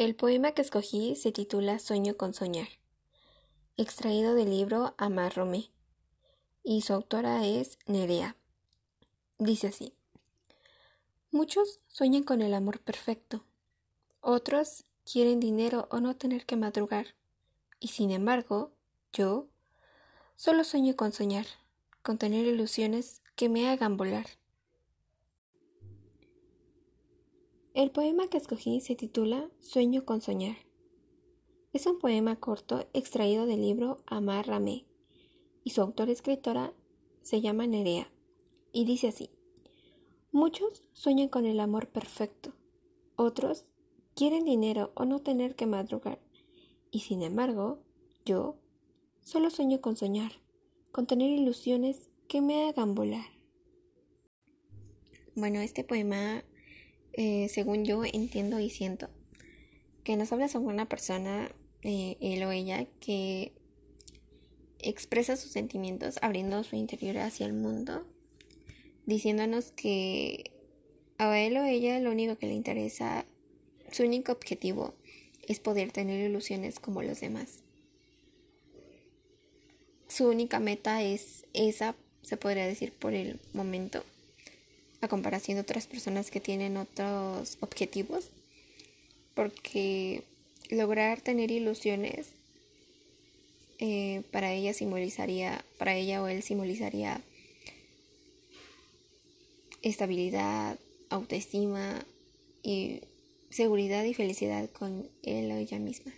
El poema que escogí se titula Sueño con soñar, extraído del libro Amar Romé, y su autora es Nerea. Dice así: Muchos sueñan con el amor perfecto, otros quieren dinero o no tener que madrugar, y sin embargo, yo solo sueño con soñar, con tener ilusiones que me hagan volar. El poema que escogí se titula Sueño con soñar. Es un poema corto extraído del libro Amar Ramé y su autora escritora se llama Nerea y dice así: Muchos sueñan con el amor perfecto, otros quieren dinero o no tener que madrugar, y sin embargo, yo solo sueño con soñar, con tener ilusiones que me hagan volar. Bueno, este poema eh, según yo entiendo y siento, que nos habla sobre una persona, eh, él o ella, que expresa sus sentimientos abriendo su interior hacia el mundo, diciéndonos que a él o ella lo único que le interesa, su único objetivo es poder tener ilusiones como los demás. Su única meta es esa, se podría decir por el momento a comparación de otras personas que tienen otros objetivos, porque lograr tener ilusiones eh, para ella simbolizaría, para ella o él simbolizaría estabilidad, autoestima y seguridad y felicidad con él o ella misma.